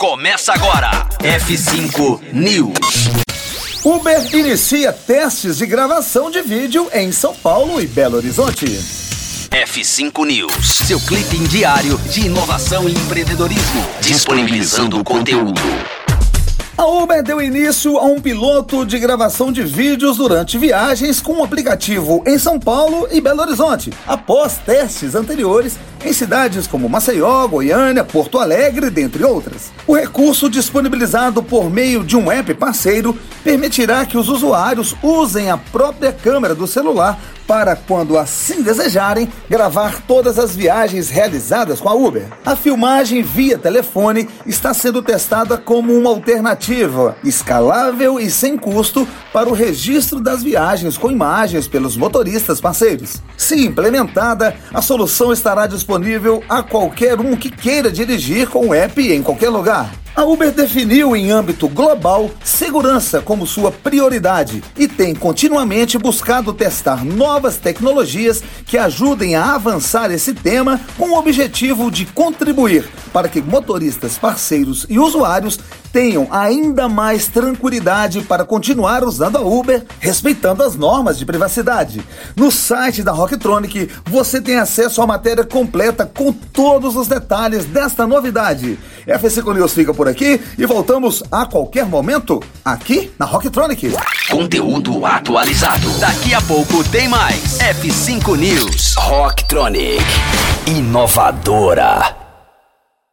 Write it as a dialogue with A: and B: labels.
A: começa agora. F5 News.
B: Uber inicia testes de gravação de vídeo em São Paulo e Belo Horizonte.
A: F5 News, seu clipe diário de inovação e empreendedorismo, disponibilizando o conteúdo.
B: A Uber deu início a um piloto de gravação de vídeos durante viagens com um aplicativo em São Paulo e Belo Horizonte, após testes anteriores em cidades como Maceió, Goiânia, Porto Alegre, dentre outras. O recurso disponibilizado por meio de um app parceiro permitirá que os usuários usem a própria câmera do celular para, quando assim desejarem, gravar todas as viagens realizadas com a Uber. A filmagem via telefone está sendo testada como uma alternativa escalável e sem custo para o registro das viagens com imagens pelos motoristas parceiros. Se implementada, a solução estará disponível a qualquer um que queira dirigir com o app em qualquer lugar. A Uber definiu em âmbito global segurança como sua prioridade e tem continuamente buscado testar novas tecnologias que ajudem a avançar esse tema com o objetivo de contribuir para que motoristas, parceiros e usuários tenham ainda mais tranquilidade para continuar usando a Uber, respeitando as normas de privacidade. No site da Rocktronic você tem acesso à matéria completa com todos os detalhes desta novidade. F5 News fica por aqui e voltamos a qualquer momento aqui na Rocktronic.
A: Conteúdo atualizado. Daqui a pouco tem mais. F5 News. Rocktronic. Inovadora.